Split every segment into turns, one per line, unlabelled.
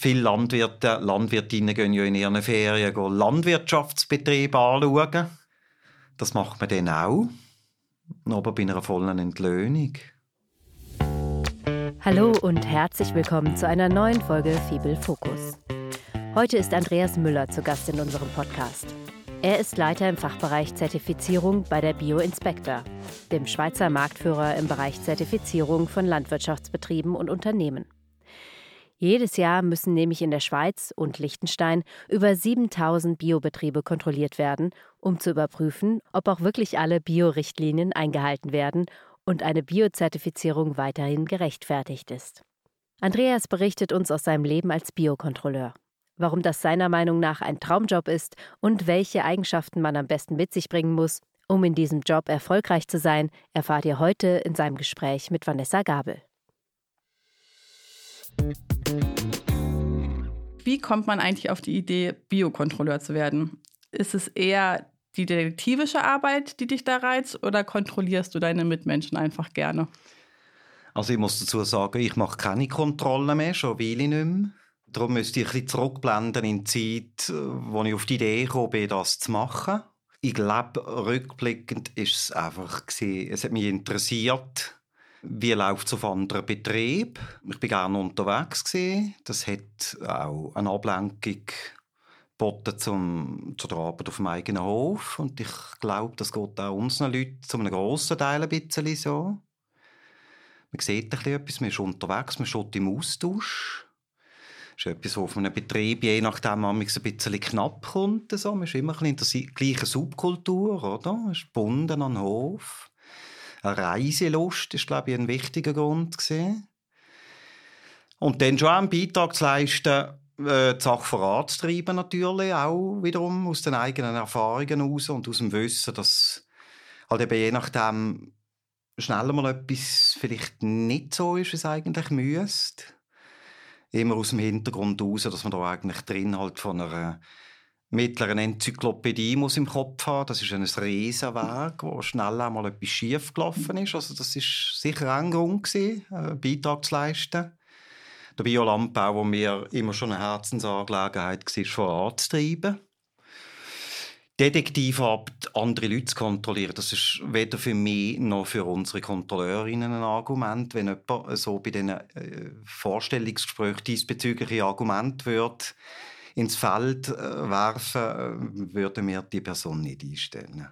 viele Landwirte, Landwirtinnen gehen ja in ihren Ferien Landwirtschaftsbetriebe anschauen. Das macht man dann auch, aber bei einer vollen Entlöhnung.
Hallo und herzlich willkommen zu einer neuen Folge Fibel Fokus. Heute ist Andreas Müller zu Gast in unserem Podcast. Er ist Leiter im Fachbereich Zertifizierung bei der Bioinspector, dem Schweizer Marktführer im Bereich Zertifizierung von Landwirtschaftsbetrieben und Unternehmen. Jedes Jahr müssen nämlich in der Schweiz und Liechtenstein über 7000 Biobetriebe kontrolliert werden, um zu überprüfen, ob auch wirklich alle Biorichtlinien eingehalten werden und eine Biozertifizierung weiterhin gerechtfertigt ist. Andreas berichtet uns aus seinem Leben als Biokontrolleur. Warum das seiner Meinung nach ein Traumjob ist und welche Eigenschaften man am besten mit sich bringen muss, um in diesem Job erfolgreich zu sein, erfahrt ihr heute in seinem Gespräch mit Vanessa Gabel.
Wie kommt man eigentlich auf die Idee, Biokontrolleur zu werden? Ist es eher die detektivische Arbeit, die dich da reizt, oder kontrollierst du deine Mitmenschen einfach gerne?
Also ich muss dazu sagen, ich mache keine Kontrollen mehr, schon will ich nicht mehr. Darum müsste ich ein bisschen zurückblenden in die Zeit, wo ich auf die Idee gekommen bin, das zu machen. Ich glaube, rückblickend ist es einfach, es hat mich interessiert, wie läuft es auf anderen Betrieben? Ich war gerne unterwegs. Gewesen. Das hat auch eine Ablenkung geboten zum, zu der Arbeit auf dem eigenen Hof. Und ich glaube, das geht auch unseren Leuten zu einem grossen Teil ein bisschen so. Man sieht ein bisschen etwas, man ist unterwegs, man steht im Austausch. Das ist etwas, was auf einem Betrieb je nachdem ein bisschen knapp kommt. Man ist immer ein bisschen in der gleichen Subkultur, oder? Man ist gebunden an den Hof. Reiselust ist, glaube ich, ein wichtiger Grund. Gewesen. Und dann schon einen Beitrag zu leisten, äh, die Sache voranzutreiben natürlich, auch wiederum aus den eigenen Erfahrungen heraus und aus dem Wissen, dass halt eben je nachdem schneller mal etwas vielleicht nicht so ist, wie es eigentlich müsste. Immer aus dem Hintergrund heraus, dass man da eigentlich drin halt von einer mittleren Enzyklopädie muss im Kopf haben. Das ist ein Riesenweg, wo schnell einmal etwas schief gelaufen ist. Also das ist sicher ein Grund gewesen, einen Beitrag zu leisten. Der Biolandbau, wo mir immer schon eine Herzensangelegenheit war, voranzutreiben. Detektivarbeit, andere Leute zu kontrollieren, das ist weder für mich noch für unsere Kontrolleurinnen ein Argument. Wenn jemand so bei diesen äh, Vorstellungsgesprächen diesbezügliche Argument wird, ins Feld äh, werfen, äh, würden wir die Person nicht einstellen.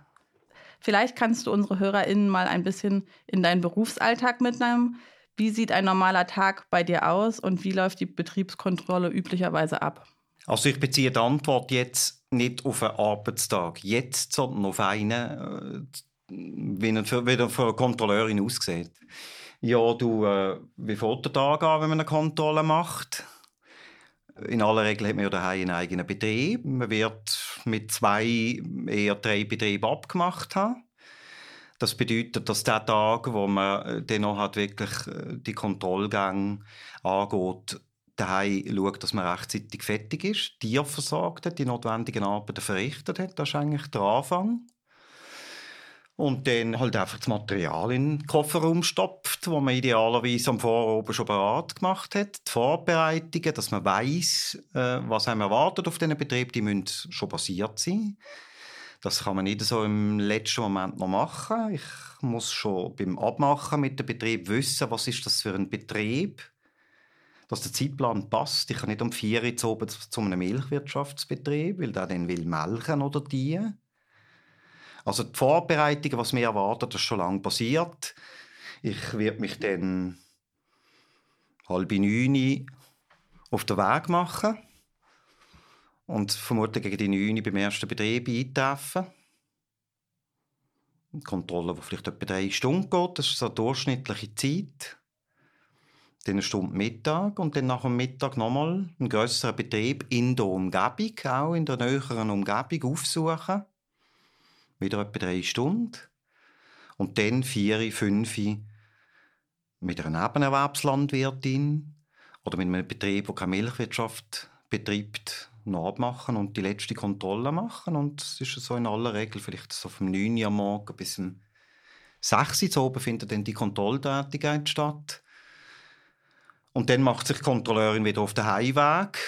Vielleicht kannst du unsere HörerInnen mal ein bisschen in deinen Berufsalltag mitnehmen. Wie sieht ein normaler Tag bei dir aus und wie läuft die Betriebskontrolle üblicherweise ab?
Also ich beziehe die Antwort jetzt nicht auf einen Arbeitstag jetzt, sondern auf einen, äh, wie er für, wie für eine Kontrolleurin aussieht. Ja, du, äh, wie fängt der Tag an, wenn man eine Kontrolle macht? In aller Regel hat man ja daheim einen eigenen Betrieb. Man wird mit zwei, eher drei Betrieben abgemacht haben. Das bedeutet, dass der Tag, wo man äh, dann noch hat, wirklich äh, die Kontrollgänge angeht, daheim schaut, dass man rechtzeitig fertig ist, Tier versorgt hat, die notwendigen Arbeiten verrichtet hat. Das ist eigentlich der Anfang. Und dann halt einfach das Material in den Kofferraum stopft, wo man idealerweise am Vorabend schon bereit gemacht hat. Die Vorbereitungen, dass man weiß, äh, was einem erwartet auf diesen Betrieb, die müssen schon passiert sein. Das kann man nicht so im letzten Moment noch machen. Ich muss schon beim Abmachen mit dem Betrieb wissen, was ist das für ein Betrieb, dass der Zeitplan passt. Ich kann nicht um vier Uhr zu, zu einem Milchwirtschaftsbetrieb, weil der dann will melken oder die. Also die Vorbereitung, was mir erwartet, ist schon lange passiert. Ich werde mich dann halb neun auf den Weg machen und vermutlich gegen die neun beim ersten Betrieb eintreffen. Eine Kontrolle, die vielleicht etwa drei Stunden geht, das ist eine durchschnittliche Zeit. Dann eine Stunde Mittag und dann nach dem Mittag nochmal einen grösseren Betrieb in der Umgebung, auch in der näheren Umgebung aufsuchen wieder etwa drei Stunden. Und dann vier, fünf mit einer Nebenerwerbslandwirtin oder mit einem Betrieb, der keine Milchwirtschaft betreibt, nachmachen und die letzte Kontrolle machen. Und es ist so in aller Regel vielleicht so vom 9 Uhr am Morgen bis zum 6 Uhr oben findet dann die Kontrolltätigkeit statt. Und dann macht sich die Kontrolleurin wieder auf den Heimweg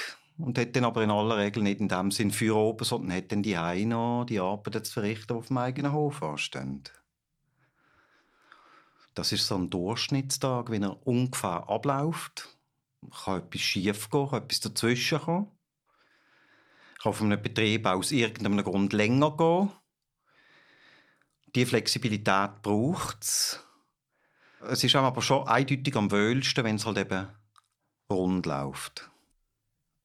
und hat dann aber in aller Regel nicht in dem Sinn für oben, sondern hat dann die noch die Arbeit zu verrichten, die auf dem eigenen Hof anstehen. Das ist so ein Durchschnittstag, wie er ungefähr abläuft. Kann etwas schief gehen, kann etwas dazwischen kommen. Kann auf einem Betrieb aus irgendeinem Grund länger gehen. Die Flexibilität braucht es. Es ist aber schon eindeutig am wohlsten, wenn es halt eben rund läuft.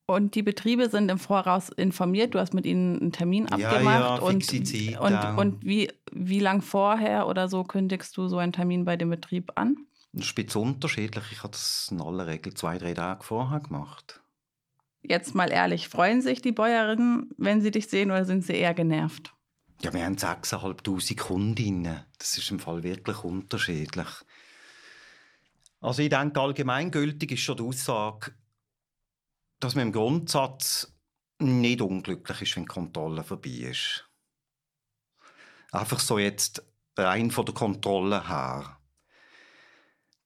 Und die Betriebe sind im Voraus informiert. Du hast mit ihnen einen Termin abgemacht.
Ja, ja,
und, und, und wie, wie lang vorher oder so kündigst du so einen Termin bei dem Betrieb an?
Das bisschen unterschiedlich. Ich habe das in aller Regel zwei, drei Tage vorher gemacht.
Jetzt mal ehrlich, freuen sich die Bäuerinnen, wenn sie dich sehen, oder sind sie eher genervt?
Ja, wir haben 6'500 Kundinnen. Das ist im Fall wirklich unterschiedlich. Also ich denke, allgemeingültig ist schon die Aussage, dass man im Grundsatz nicht unglücklich ist, wenn die Kontrolle vorbei ist. Einfach so jetzt rein von der Kontrolle her.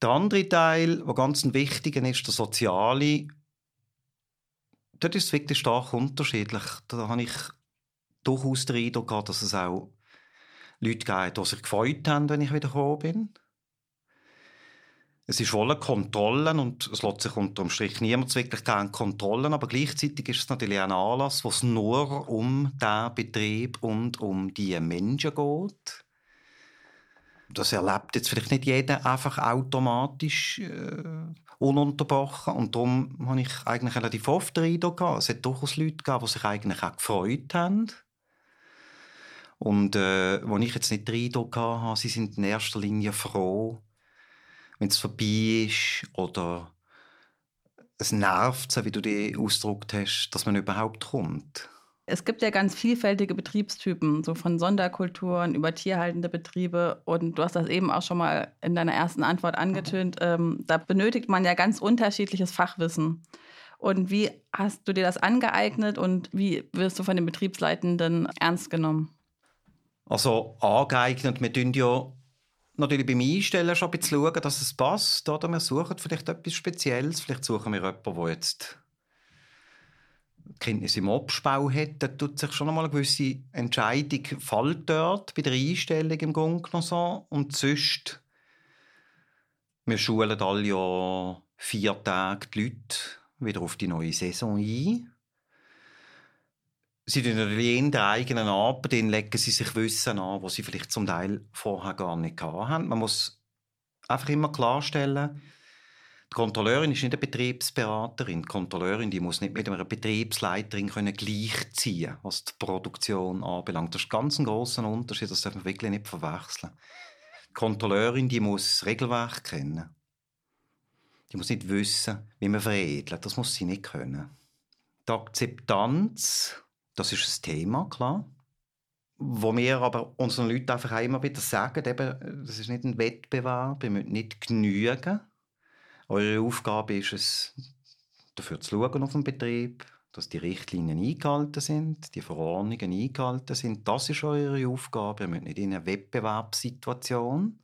Der andere Teil, der ganz ein wichtiger ist, der soziale, dort ist es wirklich stark unterschiedlich. Da habe ich durchaus den Eindruck dass es auch Leute gibt, die sich gefreut haben, wenn ich wieder gekommen bin. Es ist voller Kontrollen und es lässt sich unter dem Strich niemand wirklich gerne kontrollen, aber gleichzeitig ist es natürlich ein Anlass, wo es nur um den Betrieb und um die Menschen geht. Das erlebt jetzt vielleicht nicht jeder einfach automatisch äh, ununterbrochen und darum habe ich eigentlich relativ oft den Eindruck es hat durchaus Leute gegeben, die sich eigentlich auch gefreut haben. Und äh, wo ich jetzt nicht den Eindruck hatte, sie sind in erster Linie froh, wenn es vorbei ist oder es nervt, so wie du die ausgedrückt hast, dass man überhaupt kommt.
Es gibt ja ganz vielfältige Betriebstypen, so von Sonderkulturen über tierhaltende Betriebe. Und du hast das eben auch schon mal in deiner ersten Antwort angetönt. Ähm, da benötigt man ja ganz unterschiedliches Fachwissen. Und wie hast du dir das angeeignet und wie wirst du von den Betriebsleitenden ernst genommen?
Also angeeignet, wir tun ja natürlich beim Einstellen schon ein schauen, dass es passt. Oder wir suchen vielleicht etwas Spezielles. Vielleicht suchen wir jemanden, der jetzt Kenntnis im Obstbau hat. Da tut sich schon einmal eine gewisse Entscheidung fällt dort bei der Einstellung im Grunde. Und sonst, wir schulen alle ja vier Tage die Leute wieder auf die neue Saison ein. Sie in der eigenen Arbeit, dann legen sie sich Wissen an, was sie vielleicht zum Teil vorher gar nicht hatten. Man muss einfach immer klarstellen, die Kontrolleurin ist nicht eine Betriebsberaterin. Die Kontrolleurin die muss nicht mit einer Betriebsleiterin können gleichziehen was die Produktion anbelangt. Das ist ganz ein großer Unterschied, das darf man wirklich nicht verwechseln. Die Kontrolleurin die muss Regelwerk kennen. Die muss nicht wissen, wie man veredelt. Das muss sie nicht können. Die Akzeptanz das ist ein Thema, klar. Wo wir aber unseren Leuten einfach auch immer wieder sagen, eben, das ist nicht ein Wettbewerb, ihr müsst nicht genügen. Eure Aufgabe ist es, dafür zu schauen auf dem Betrieb, dass die Richtlinien eingehalten sind, die Verordnungen eingehalten sind. Das ist eure Aufgabe. Ihr müsst nicht in einer Wettbewerbssituation.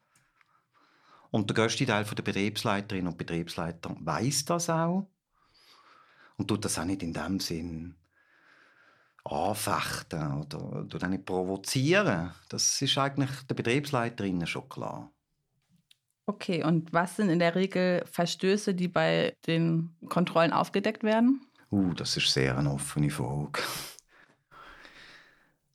Und der größte Teil der Betriebsleiterinnen und Betriebsleiter weiß das auch und tut das auch nicht in dem Sinn anfechten oder, oder nicht provozieren. Das ist eigentlich der Betriebsleiterinnen schon klar.
Okay, und was sind in der Regel Verstöße, die bei den Kontrollen aufgedeckt werden?
Uh, das ist sehr eine offene Frage.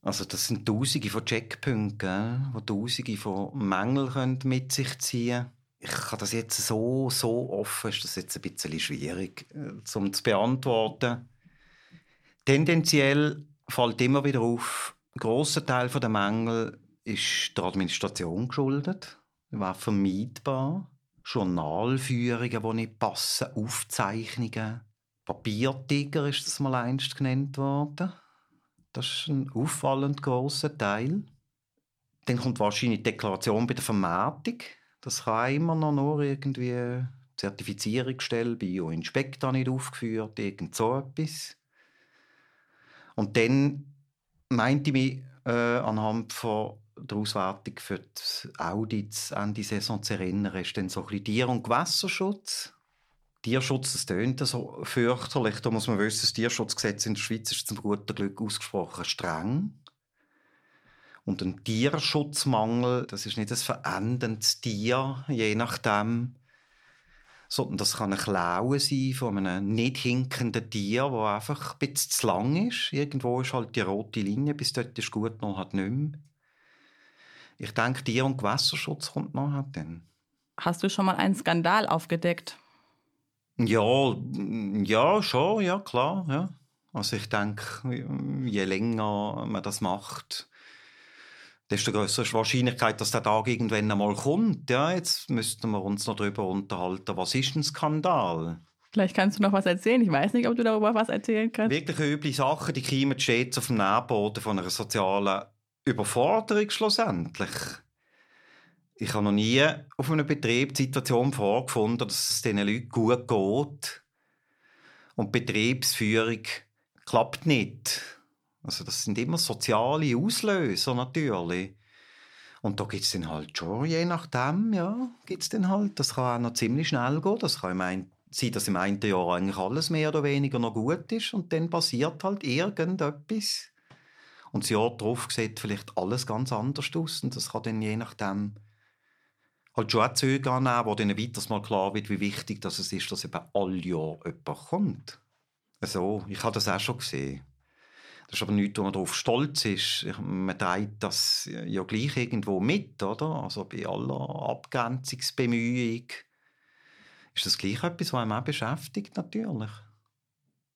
Also das sind Tausende von Checkpunkten, die Tausende von Mängeln mit sich ziehen können. Ich kann das jetzt so, so offen, ist das jetzt ein bisschen schwierig äh, zum zu beantworten. Tendenziell fällt immer wieder auf, ein grosser Teil der Mängel ist der Administration geschuldet. War vermeidbar. Journalführungen, die nicht passen, Aufzeichnungen. Papiertiger ist das mal einst genannt worden. Das ist ein auffallend grosser Teil. Dann kommt wahrscheinlich die Deklaration bei der Vermarktung. Das kann immer noch nur irgendwie Zertifizierungsstelle, Bioinspektor nicht aufgeführt, irgend so etwas. Und dann meinte ich mich äh, anhand von der Auswertung für die Audits Ende Saison zu erinnern, ist dann so ein bisschen Tier- und Gewässerschutz Tierschutz, das tönt so fürchterlich. Da muss man wissen, das Tierschutzgesetz in der Schweiz ist zum guten Glück ausgesprochen streng. Und ein Tierschutzmangel, das ist nicht ein verendendes Tier, je nachdem, sondern das kann eine Klaue sein von einem nicht hinkenden Tier, das einfach ein bisschen zu lang ist. Irgendwo ist halt die rote Linie, bis dort ist gut, noch hat nicht mehr. Ich denke, Tier- und Gewässerschutz kommt nachher dann.
Hast du schon mal einen Skandal aufgedeckt?
Ja, ja, schon, ja, klar, ja. Also ich denke, je länger man das macht, desto größer ist die Wahrscheinlichkeit, dass der Tag irgendwann einmal kommt. Ja, jetzt müssten wir uns noch darüber unterhalten, was ist ein Skandal?
Vielleicht kannst du noch was erzählen. Ich weiß nicht, ob du darüber was erzählen kannst.
Wirklich üble Sachen, die kommen stets auf dem Nährboden von einer sozialen Überforderung schlussendlich. Ich habe noch nie auf einem Betrieb die Situation vorgefunden, dass es diesen Leuten gut geht. Und die Betriebsführung klappt nicht. Also das sind immer soziale Auslöser natürlich. Und da gibt es dann halt schon, je nachdem, ja, gibt es dann halt. Das kann auch noch ziemlich schnell gehen. Das kann im sein, dass im einen Jahr eigentlich alles mehr oder weniger noch gut ist und dann passiert halt irgendetwas. Und das Jahr darauf sieht vielleicht alles ganz anders aus und das kann dann je nachdem halt schon auch Züge annehmen, wo dann weiters mal klar wird, wie wichtig das ist, dass eben alle Jahre jemand kommt. Also, ich habe das auch schon gesehen. Das ist aber nichts, wo man darauf stolz ist. Man trägt das ja gleich irgendwo mit, oder? Also bei aller Abgrenzungsbemühung ist das gleich etwas, was einem auch beschäftigt, natürlich.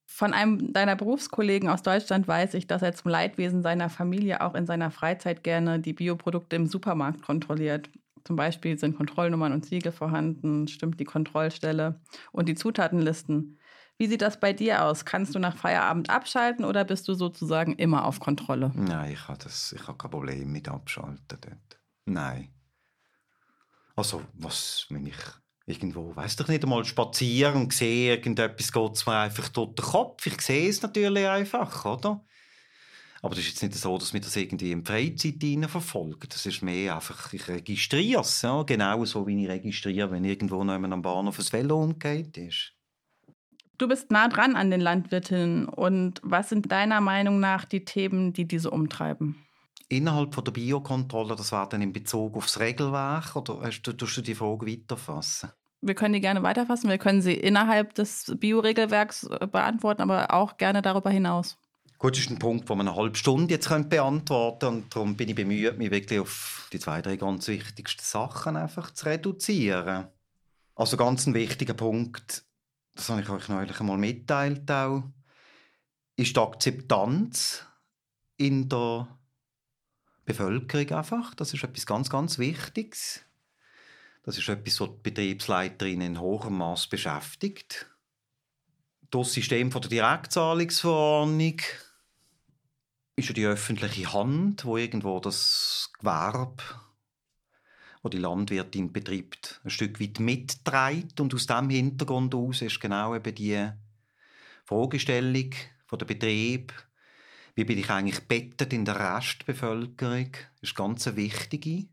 Von einem deiner Berufskollegen aus Deutschland weiß ich, dass er zum Leidwesen seiner Familie auch in seiner Freizeit gerne die Bioprodukte im Supermarkt kontrolliert. Zum Beispiel sind Kontrollnummern und Siegel vorhanden, stimmt die Kontrollstelle und die Zutatenlisten. Wie sieht das bei dir aus? Kannst du nach Feierabend abschalten oder bist du sozusagen immer auf Kontrolle?
Nein, ich habe, habe kein Problem mit Abschalten dort. Nein. Also, was, wenn ich irgendwo, weiß doch nicht einmal, spazieren und sehe, irgendetwas geht mir einfach durch den Kopf. Ich sehe es natürlich einfach, oder? Aber das ist jetzt nicht so, dass wir das irgendwie in Freizeit verfolgen. Das ist mehr einfach, ich registriere es. Ja? Genau so, wie ich registriere, wenn irgendwo noch am Bahnhof ein Velo umgeht ist.
Du bist nah dran an den Landwirtinnen. Und was sind deiner Meinung nach die Themen, die diese umtreiben?
Innerhalb von der Biokontrolle, das war dann in Bezug aufs Regelwerk oder hast du, du die Frage weiterfassen?
Wir können die gerne weiterfassen. Wir können sie innerhalb des Bioregelwerks äh, beantworten, aber auch gerne darüber hinaus.
Gut, das ist ein Punkt, den man eine halbe Stunde jetzt beantworten könnte. Und darum bin ich bemüht, mich wirklich auf die zwei, drei ganz wichtigsten Sachen einfach zu reduzieren. Also ganz ein wichtiger Punkt das habe ich euch neulich einmal mitteilt auch, ist die Akzeptanz in der Bevölkerung einfach. Das ist etwas ganz, ganz Wichtiges. Das ist etwas, was die Betriebsleiterin in hohem Maß beschäftigt. Das System der Direktzahlungsverordnung ist ja die öffentliche Hand, wo irgendwo das Gewerbe wo die Landwirtin betreibt, ein Stück weit mitträgt. Und aus diesem Hintergrund aus ist genau eben die Fragestellung von der Betrieb, wie bin ich eigentlich bettet in der Restbevölkerung, ist ganz eine wichtige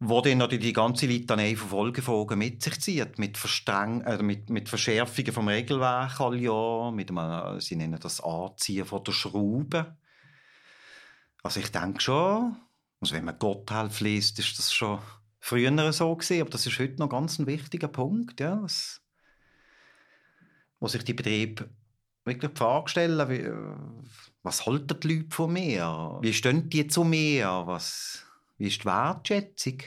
wo dann natürlich die ganze Litanei von Folgefragen mit sich zieht, mit, Verstreng äh, mit, mit Verschärfungen vom Regelwerk all Jahr, mit einem, sie nennen das Anziehen von der Schraube. Also ich denke schon, also wenn man Gotthelf liest, ist das schon früher so gesehen, aber das ist heute noch ganz ein wichtiger Punkt, ja, was, wo sich die Betriebe wirklich die Frage stellen, wie, was halten die Leute von mir? Wie stehen die zu mir? Was, wie ist die Wertschätzung?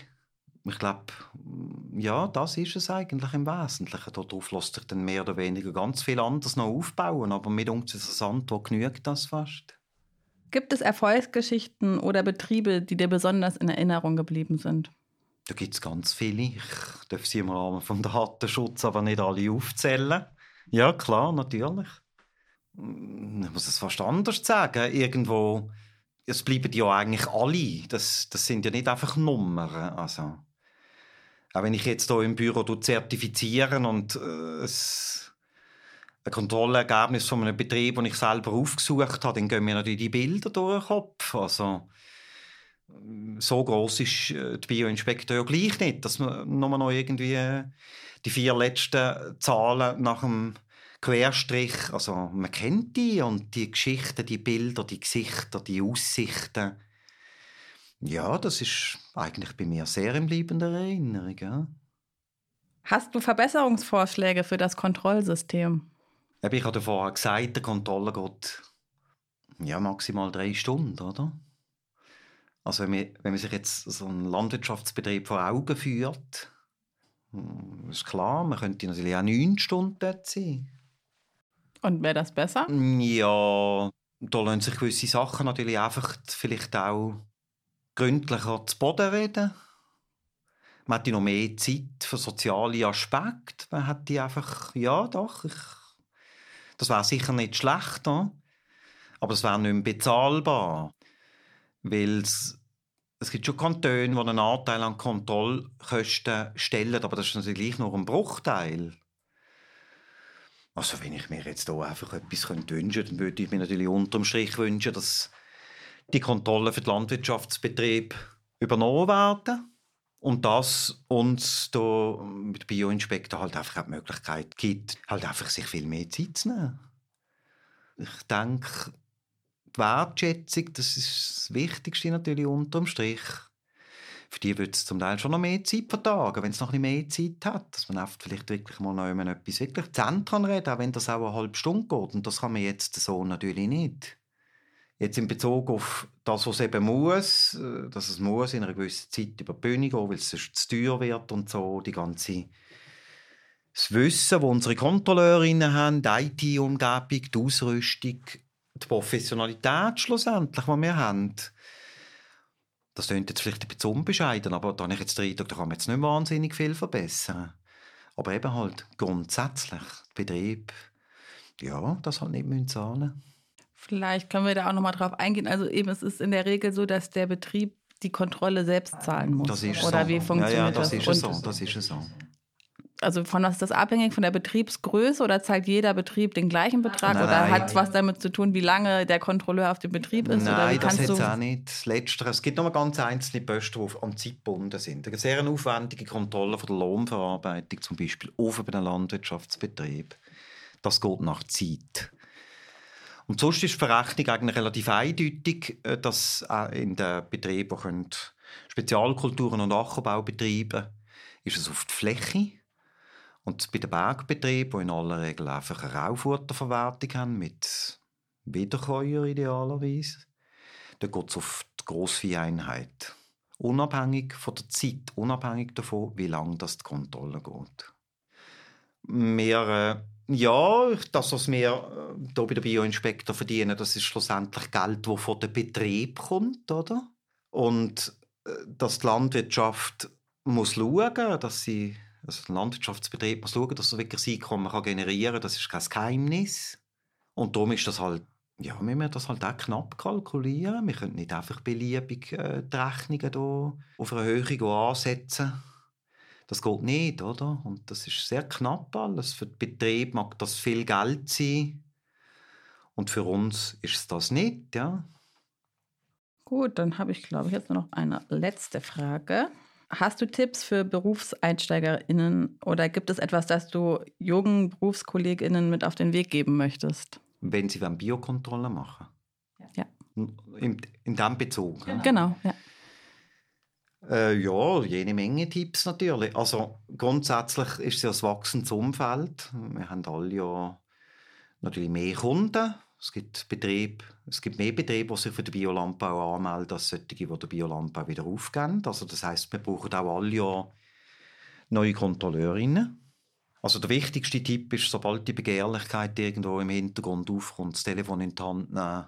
Ich glaube, ja, das ist es eigentlich im Wesentlichen. Darauf lässt sich dann mehr oder weniger ganz viel anderes noch aufbauen, aber mit uns ist es Antwort genügt das fast.
Gibt es Erfolgsgeschichten oder Betriebe, die dir besonders in Erinnerung geblieben sind?
Da gibt es ganz viele. Ich darf sie im Rahmen vom Datenschutz aber nicht alle aufzählen. Ja, klar, natürlich. Hm, ich muss es fast anders sagen. Irgendwo, es bleiben ja eigentlich alle. Das, das sind ja nicht einfach Nummern. Also, auch wenn ich jetzt hier im Büro zertifizieren und äh, es ein Kontrollergebnis von einem Betrieb, den ich selber aufgesucht habe, dann gehen mir natürlich die Bilder durch den Kopf. Also, so groß ist äh, die Bioinspektor ja gleich nicht, dass man nur noch irgendwie die vier letzten Zahlen nach dem Querstrich, also man kennt die und die Geschichten, die Bilder, die Gesichter, die Aussichten. Ja, das ist eigentlich bei mir sehr im bleibender Erinnerung. Ja.
Hast du Verbesserungsvorschläge für das Kontrollsystem?
Ich hatte vorher gesagt, die Kontrolle geht ja, maximal drei Stunden, oder? Also wenn man, wenn man sich jetzt so einen Landwirtschaftsbetrieb vor Augen führt, hm, ist klar, man könnte natürlich auch neun Stunden dort sein.
Und wäre das besser?
Ja, da lassen sich gewisse Sachen natürlich einfach vielleicht auch gründlicher zu Boden reden. Man hätte noch mehr Zeit für soziale Aspekte. Man hätte einfach, ja doch, ich, das wäre sicher nicht schlecht, aber es wäre nicht mehr bezahlbar. Weil es, gibt schon Kantone, die einen Anteil an Kontrollkosten stellen, aber das ist natürlich nur ein Bruchteil. Also wenn ich mir jetzt hier einfach etwas wünschen könnte, dann würde ich mir natürlich unterm Strich wünschen, dass die Kontrollen für den Landwirtschaftsbetrieb übernommen werden und dass uns mit Bioinspektor halt einfach die Möglichkeit gibt, halt einfach sich viel mehr Zeit zu nehmen. Ich denke, die Wertschätzung, das ist das Wichtigste natürlich unterm Strich. Für die würde es zum Teil schon noch mehr Zeit vertagen, wenn es noch ein mehr Zeit hat. Dass man vielleicht wirklich mal noch etwas wirklich kann reden, auch wenn das auch eine halbe Stunde geht. Und das kann man jetzt so natürlich nicht. Jetzt in Bezug auf das, was eben muss, äh, dass es muss in einer gewissen Zeit über die Bühne gehen, weil es sonst zu teuer wird und so, die ganze das Wissen, das unsere Kontrolleurinnen haben, die IT-Umgebung, die Ausrüstung, die Professionalität schlussendlich, die wir haben. Das klingt jetzt vielleicht ein bisschen unbescheiden, aber da habe ich jetzt den Eindruck, da kann man jetzt nicht wahnsinnig viel verbessern. Aber eben halt grundsätzlich, der Betrieb, ja, das halt nicht zahlen müssen.
Vielleicht können wir da auch nochmal drauf eingehen. Also eben, es ist in der Regel so, dass der Betrieb die Kontrolle selbst zahlen muss.
Das ist
Oder
so.
wie funktioniert
ja, ja, das?
das?
Ist so, das ist so
also von was ist das abhängig? Von der Betriebsgröße oder zahlt jeder Betrieb den gleichen Betrag?
Nein,
oder hat es was damit zu tun, wie lange der Kontrolleur auf dem Betrieb ist?
Nein,
oder
das
kannst
jetzt auch nicht. Das Letztere. Es gibt noch ganz einzelne Posten, die an Zeit gebunden sind. Eine sehr aufwendige Kontrolle von der Lohnverarbeitung, zum Beispiel auf einem Landwirtschaftsbetrieb. Das geht nach Zeit. Und sonst ist die Verrechnung eigentlich relativ eindeutig, äh, dass in den Betrieben, Spezialkulturen und Ackerbau betreiben, ist es auf die Fläche und bei den Bergbetrieben, die in aller Regel einfach eine Raufutterverwertung haben, mit Wiederkäuer idealerweise, da geht es auf die Grossvieheinheit. Unabhängig von der Zeit, unabhängig davon, wie lange das die Kontrolle geht. Wir, äh, ja, das, was wir äh, hier bei der Bioinspektor verdienen, das ist schlussendlich Geld, das von dem Betrieb kommt, oder? Und äh, dass die Landwirtschaft muss schauen, dass sie also der Landwirtschaftsbetrieb muss schauen, dass er wirklich das Einkommen kann generieren kann. Das ist kein Geheimnis. Und darum ist das halt, ja, müssen wir das halt auch knapp kalkulieren. Wir können nicht einfach beliebig äh, die Rechnungen hier auf eine Höhe ansetzen. Das geht nicht, oder? Und das ist sehr knapp alles. Für den Betrieb mag das viel Geld sein. Und für uns ist es das nicht, ja.
Gut, dann habe ich, glaube ich, jetzt nur noch eine letzte Frage. Hast du Tipps für BerufseinsteigerInnen oder gibt es etwas, das du jungen BerufskollegInnen mit auf den Weg geben möchtest?
Wenn sie Biokontrolle machen?
Ja.
In, in diesem Bezug?
Genau, genau ja.
Äh, ja, jede Menge Tipps natürlich. Also grundsätzlich ist es ja ein wachsendes Umfeld. Wir haben alle ja natürlich mehr Kunden es gibt Betriebe, es gibt mehr Betriebe, die sich für den Biolandbau anmelden, als solche, die den Biolandbau wieder aufgeben. Also das heißt, wir brauchen auch alle Jahr neue Kontrolleurinnen. Also der wichtigste Tipp ist, sobald die Begehrlichkeit irgendwo im Hintergrund aufkommt, das Telefon in die Hand nehmen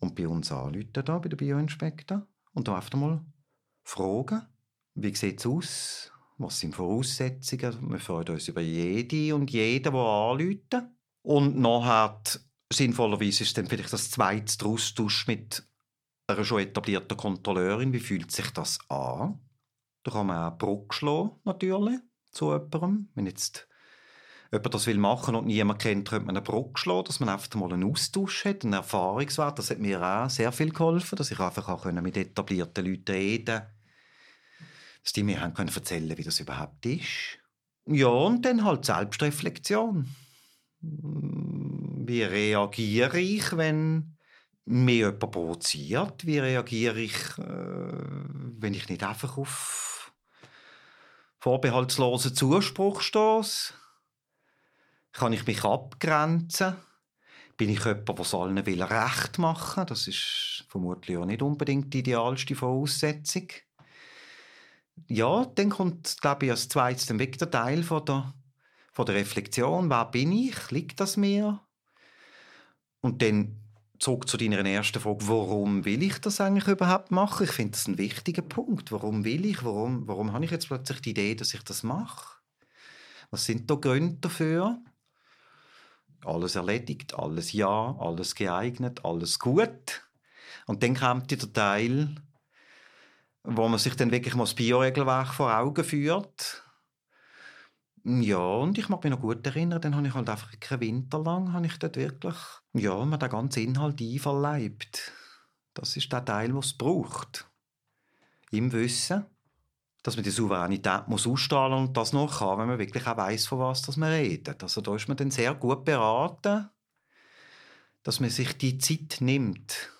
und bei uns anrufen, da, bei der Bioinspektor. Und da einfach mal fragen, wie sieht es aus, was sind Voraussetzungen. Wir freuen uns über jede und jeden, der anruft. Und nachher Sinnvollerweise ist dann vielleicht das zweite Austausch mit einer schon etablierten Kontrolleurin. Wie fühlt sich das an? Da kann man auch Brücke schlagen, natürlich, zu jemandem. Wenn jetzt jemand das will machen und niemand kennt, könnte man eine Brücke schlagen, dass man einfach mal einen Austausch hat, einen Erfahrungswert. Das hat mir auch sehr viel geholfen, dass ich einfach auch mit etablierten Leuten reden konnte, dass die mir haben können erzählen wie das überhaupt ist. Ja, und dann halt Selbstreflexion. Wie reagiere ich, wenn mir jemand provoziert? Wie reagiere ich, äh, wenn ich nicht einfach auf vorbehaltslosen Zuspruch stoße? Kann ich mich abgrenzen? Bin ich jemand, der allen will recht machen Das ist vermutlich auch nicht unbedingt die idealste Voraussetzung. Ja, dann kommt, glaube ich, als zweites der Teil von der, von der Reflexion. Wer bin ich? Liegt das mir? Und dann zurück zu deiner ersten Frage, warum will ich das eigentlich überhaupt machen? Ich finde das ein wichtiger Punkt. Warum will ich? Warum, warum habe ich jetzt plötzlich die Idee, dass ich das mache? Was sind da Gründe dafür? Alles erledigt, alles ja, alles geeignet, alles gut. Und dann kommt der Teil, wo man sich dann wirklich mal das Bioregelwerk vor Augen führt. Ja, und ich mag mich noch gut erinnern, dann habe ich halt einfach keinen Winter lang, habe ich dort wirklich, ja, mir den ganzen Inhalt einverleibt. Das ist der Teil, was es braucht. Im Wissen, dass man die Souveränität muss ausstrahlen und das noch kann, wenn man wirklich auch weiß, von was man redet. Also da ist man dann sehr gut beraten, dass man sich die Zeit nimmt.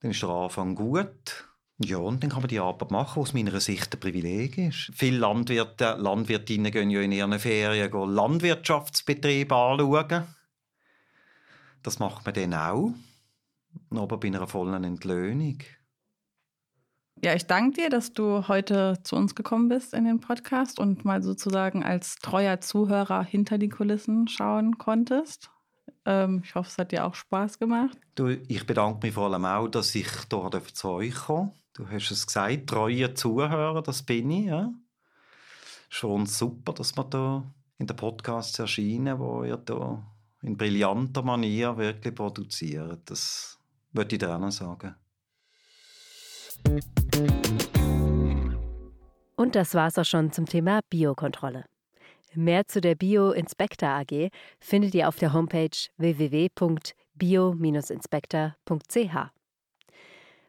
Dann ist der Anfang gut ja, und dann kann man die Arbeit machen, was aus meiner Sicht ein Privileg ist. Viele Landwirte, Landwirtinnen gehen ja in ihren Ferien Landwirtschaftsbetriebe anschauen. Das macht man dann auch, aber bei einer vollen Entlöhnung.
Ja, ich danke dir, dass du heute zu uns gekommen bist in den Podcast und mal sozusagen als treuer Zuhörer hinter die Kulissen schauen konntest. Ähm, ich hoffe, es hat dir auch Spaß gemacht.
Du, ich bedanke mich vor allem auch, dass ich hier zu euch komme Du hast es gesagt, treue Zuhörer, das bin ich. Ja? Schon super, dass wir da in den Podcasts erscheinen, wo ihr da in brillanter Manier wirklich produziert. Das würde ich dir auch noch sagen.
Und das war's auch schon zum Thema Biokontrolle. Mehr zu der Bio Inspector AG findet ihr auf der Homepage www.bio-inspector.ch.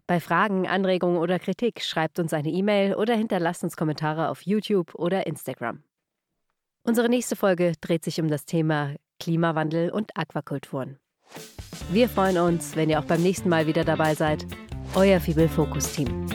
Bei Fragen, Anregungen oder Kritik schreibt uns eine E-Mail oder hinterlasst uns Kommentare auf YouTube oder Instagram. Unsere nächste Folge dreht sich um das Thema Klimawandel und Aquakulturen. Wir freuen uns, wenn ihr auch beim nächsten Mal wieder dabei seid. Euer Fibel Fokus Team.